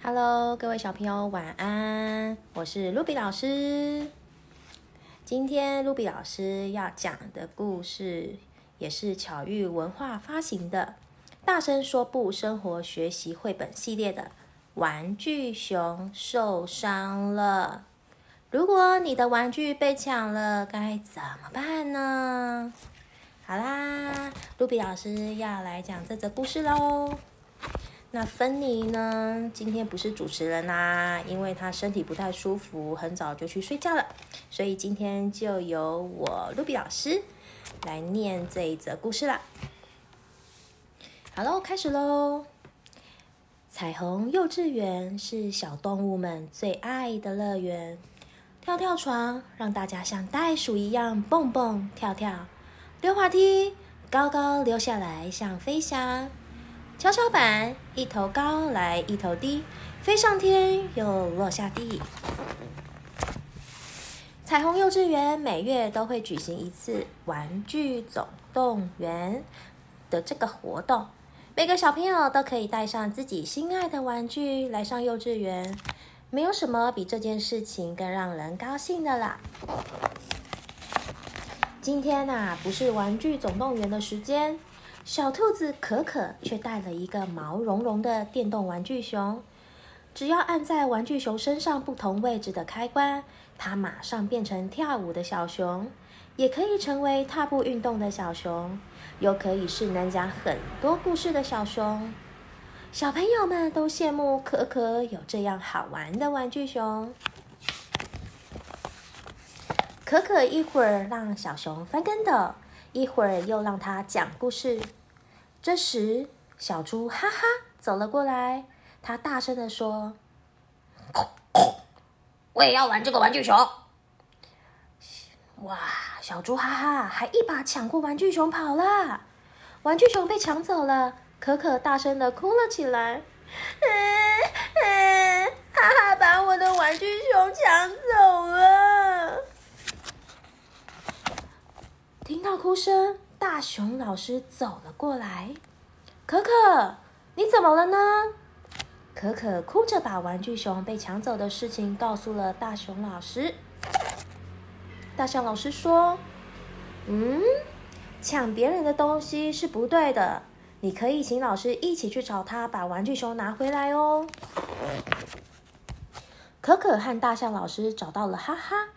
Hello，各位小朋友，晚安！我是露比老师。今天露比老师要讲的故事，也是巧遇文化发行的《大声说不生活学习绘本系列》的《玩具熊受伤了》。如果你的玩具被抢了，该怎么办呢？好啦，露比老师要来讲这则故事喽。那芬妮呢？今天不是主持人啦，因为她身体不太舒服，很早就去睡觉了，所以今天就由我露比老师来念这一则故事啦。好喽，开始喽！彩虹幼稚园是小动物们最爱的乐园，跳跳床让大家像袋鼠一样蹦蹦跳跳，溜滑梯高高溜下来像飞翔。跷跷板一头高来一头低，飞上天又落下地。彩虹幼稚园每月都会举行一次“玩具总动员”的这个活动，每个小朋友都可以带上自己心爱的玩具来上幼稚园。没有什么比这件事情更让人高兴的啦！今天呐，不是“玩具总动员”的时间。小兔子可可却带了一个毛茸茸的电动玩具熊，只要按在玩具熊身上不同位置的开关，它马上变成跳舞的小熊，也可以成为踏步运动的小熊，又可以是能讲很多故事的小熊。小朋友们都羡慕可可有这样好玩的玩具熊。可可一会儿让小熊翻跟斗，一会儿又让他讲故事。这时，小猪哈哈走了过来，他大声的说：“我也要玩这个玩具熊！”哇，小猪哈哈还一把抢过玩具熊跑了，玩具熊被抢走了，可可大声的哭了起来：“嗯嗯，哈哈把我的玩具熊抢走了！”听到哭声。大熊老师走了过来，可可，你怎么了呢？可可哭着把玩具熊被抢走的事情告诉了大熊老师。大象老师说：“嗯，抢别人的东西是不对的，你可以请老师一起去找他，把玩具熊拿回来哦。”可可和大象老师找到了哈哈，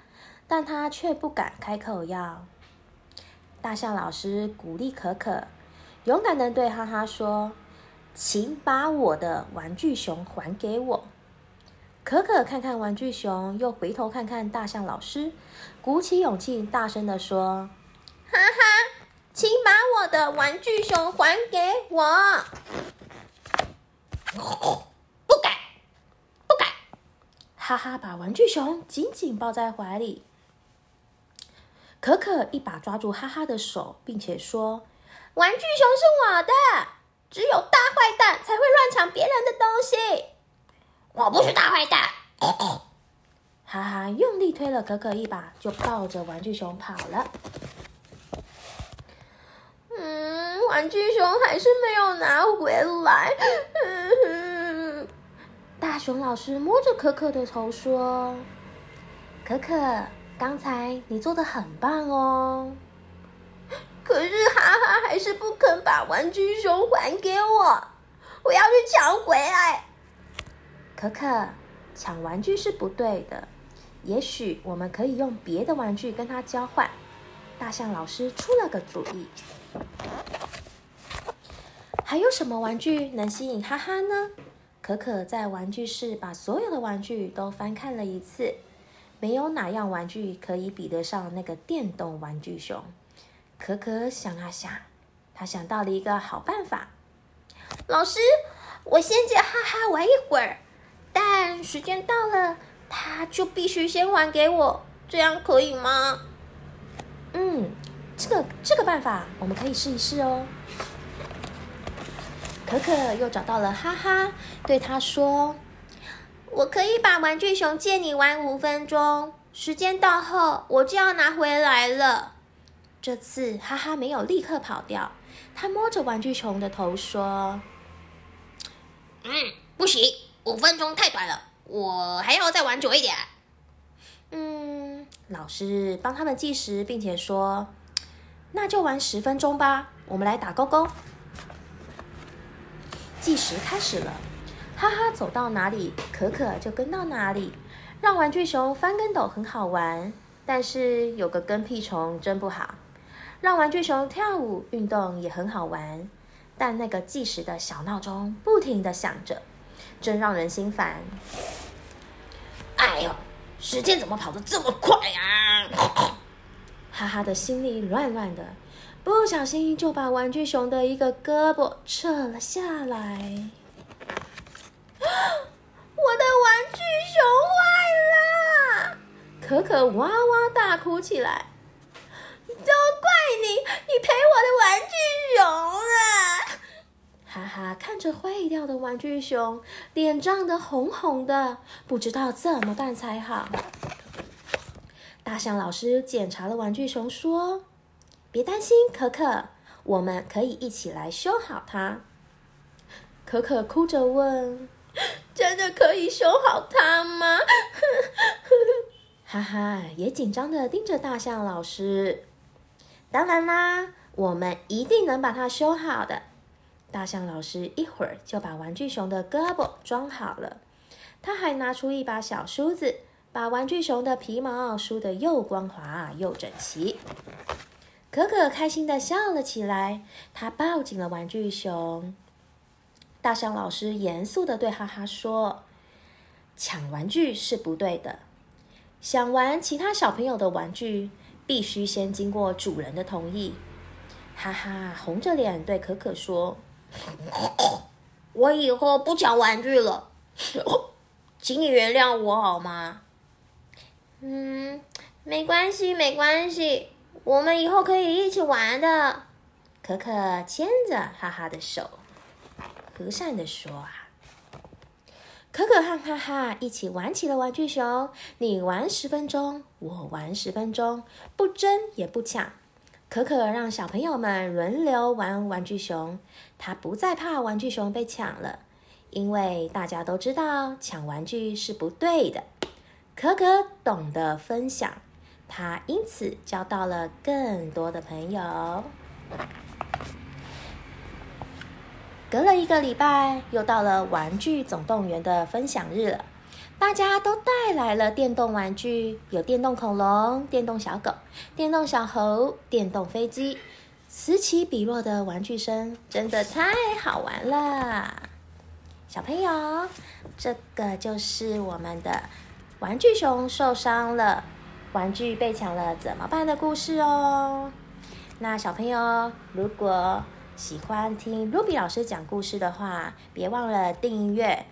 但他却不敢开口要。大象老师鼓励可可，勇敢的对哈哈说：“请把我的玩具熊还给我。”可可看看玩具熊，又回头看看大象老师，鼓起勇气，大声的说：“哈哈，请把我的玩具熊还给我！”不敢，不敢！哈哈，把玩具熊紧紧抱在怀里。可可一把抓住哈哈的手，并且说：“玩具熊是我的，只有大坏蛋才会乱抢别人的东西。”我不是大坏蛋。哈哈用力推了可可一把，就抱着玩具熊跑了。嗯，玩具熊还是没有拿回来。大熊老师摸着可可的头说：“可可。”刚才你做的很棒哦，可是哈哈还是不肯把玩具熊还给我，我要去抢回来。可可，抢玩具是不对的，也许我们可以用别的玩具跟他交换。大象老师出了个主意，还有什么玩具能吸引哈哈呢？可可在玩具室把所有的玩具都翻看了一次。没有哪样玩具可以比得上那个电动玩具熊。可可想啊想，他想到了一个好办法。老师，我先借哈哈玩一会儿，但时间到了，他就必须先还给我，这样可以吗？嗯，这个这个办法我们可以试一试哦。可可又找到了哈哈，对他说。我可以把玩具熊借你玩五分钟，时间到后我就要拿回来了。这次哈哈没有立刻跑掉，他摸着玩具熊的头说：“嗯，不行，五分钟太短了，我还要再玩久一点。嗯，老师帮他们计时，并且说：“那就玩十分钟吧。”我们来打勾勾。计时开始了，哈哈走到哪里，可可就跟到哪里。让玩具熊翻跟斗很好玩，但是有个跟屁虫真不好。让玩具熊跳舞运动也很好玩，但那个计时的小闹钟不停的响着，真让人心烦。哎呦，时间怎么跑得这么快呀？哈哈的心里乱乱的，不小心就把玩具熊的一个胳膊扯了下来。我的玩具熊坏了！可可哇哇大哭起来。都怪你，你赔我的玩具熊啊！哈哈，看着坏掉的玩具熊，脸涨得红红的，不知道怎么办才好。大象老师检查了玩具熊，说：“别担心，可可，我们可以一起来修好它。”可可哭着问：“真的可以修好它吗？”哈哈，也紧张的盯着大象老师。当然啦，我们一定能把它修好的。大象老师一会儿就把玩具熊的胳膊装好了，他还拿出一把小梳子，把玩具熊的皮毛梳得又光滑又整齐。可可开心的笑了起来，他抱紧了玩具熊。大象老师严肃的对哈哈说：“抢玩具是不对的，想玩其他小朋友的玩具，必须先经过主人的同意。”哈哈，红着脸对可可说。我以后不抢玩具了，请你原谅我好吗？嗯，没关系，没关系，我们以后可以一起玩的。可可牵着哈哈的手，和善的说：“啊，可可和哈哈一起玩起了玩具熊，你玩十分钟，我玩十分钟，不争也不抢。”可可让小朋友们轮流玩玩具熊，他不再怕玩具熊被抢了，因为大家都知道抢玩具是不对的。可可懂得分享，他因此交到了更多的朋友。隔了一个礼拜，又到了玩具总动员的分享日了。大家都带来了电动玩具，有电动恐龙、电动小狗、电动小猴、电动飞机，此起彼落的玩具声真的太好玩了。小朋友，这个就是我们的玩具熊受伤了，玩具被抢了怎么办的故事哦。那小朋友，如果喜欢听 Ruby 老师讲故事的话，别忘了订阅。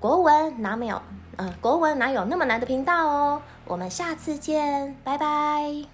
国文哪没有？呃，国文哪有那么难的频道哦？我们下次见，拜拜。